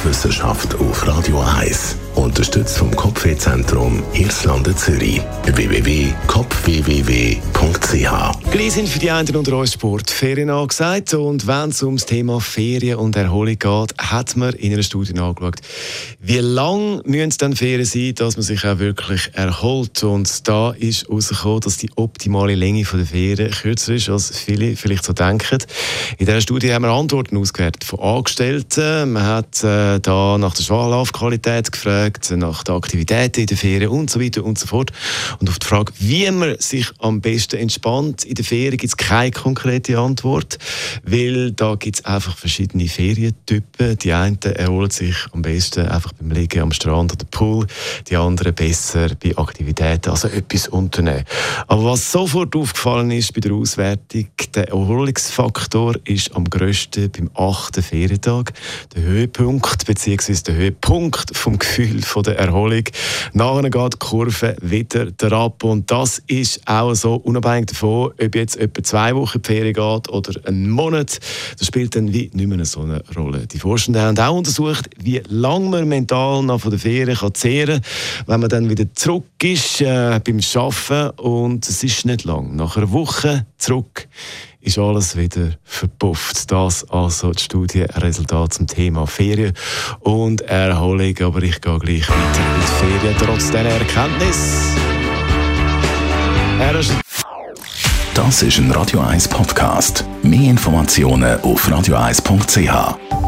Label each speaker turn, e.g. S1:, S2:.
S1: Sportwissenschaft auf Radio 1. Unterstützt vom Kopfwehzentrum Irlande Zürich. www.kopfwww.ch
S2: Gleich sind für die einen unter uns Sportferien angesagt. Und wenn es ums Thema Ferien und Erholung geht, hat man in einer Studie angeschaut, wie lang müssen dann Ferien sein, dass man sich auch wirklich erholt. Und da ist herausgekommen, dass die optimale Länge der Ferien kürzer ist, als viele vielleicht so denken. In dieser Studie haben wir Antworten ausgewertet von Angestellten. Man hat äh, da nach der Schlafqualität gefragt, nach der Aktivität in der Ferien und so weiter und so fort. Und auf die Frage, wie man sich am besten entspannt in der Ferien, gibt es keine konkrete Antwort, weil da gibt es einfach verschiedene Ferientypen. Die einen erholen sich am besten einfach beim Liegen am Strand oder Pool, die anderen besser bei Aktivitäten, also etwas unternehmen. Aber was sofort aufgefallen ist bei der Auswertung, der Erholungsfaktor ist am grössten beim achten Ferientag. Der Höhepunkt bzw. der Höhepunkt vom Gefühl von der Erholung. Nachher geht die Kurve wieder herab und das ist auch so unabhängig davon, ob jetzt etwa zwei Wochen die Ferien geht oder einen Monat. Das spielt dann wie nicht mehr so eine Rolle. Die Forschenden haben auch untersucht, wie lange man mental nach der Ferien kann zehren kann, wenn man dann wieder zurück ist äh, beim Arbeiten und es ist nicht lang. Nach einer Woche zurück ist alles wieder verpufft. Das also das Studienresultat zum Thema Ferien und Erholung. Aber ich gehe gleich weiter mit Ferien, trotz dieser Erkenntnis.
S1: Das ist ein Radio 1 Podcast. Mehr Informationen auf radio1.ch.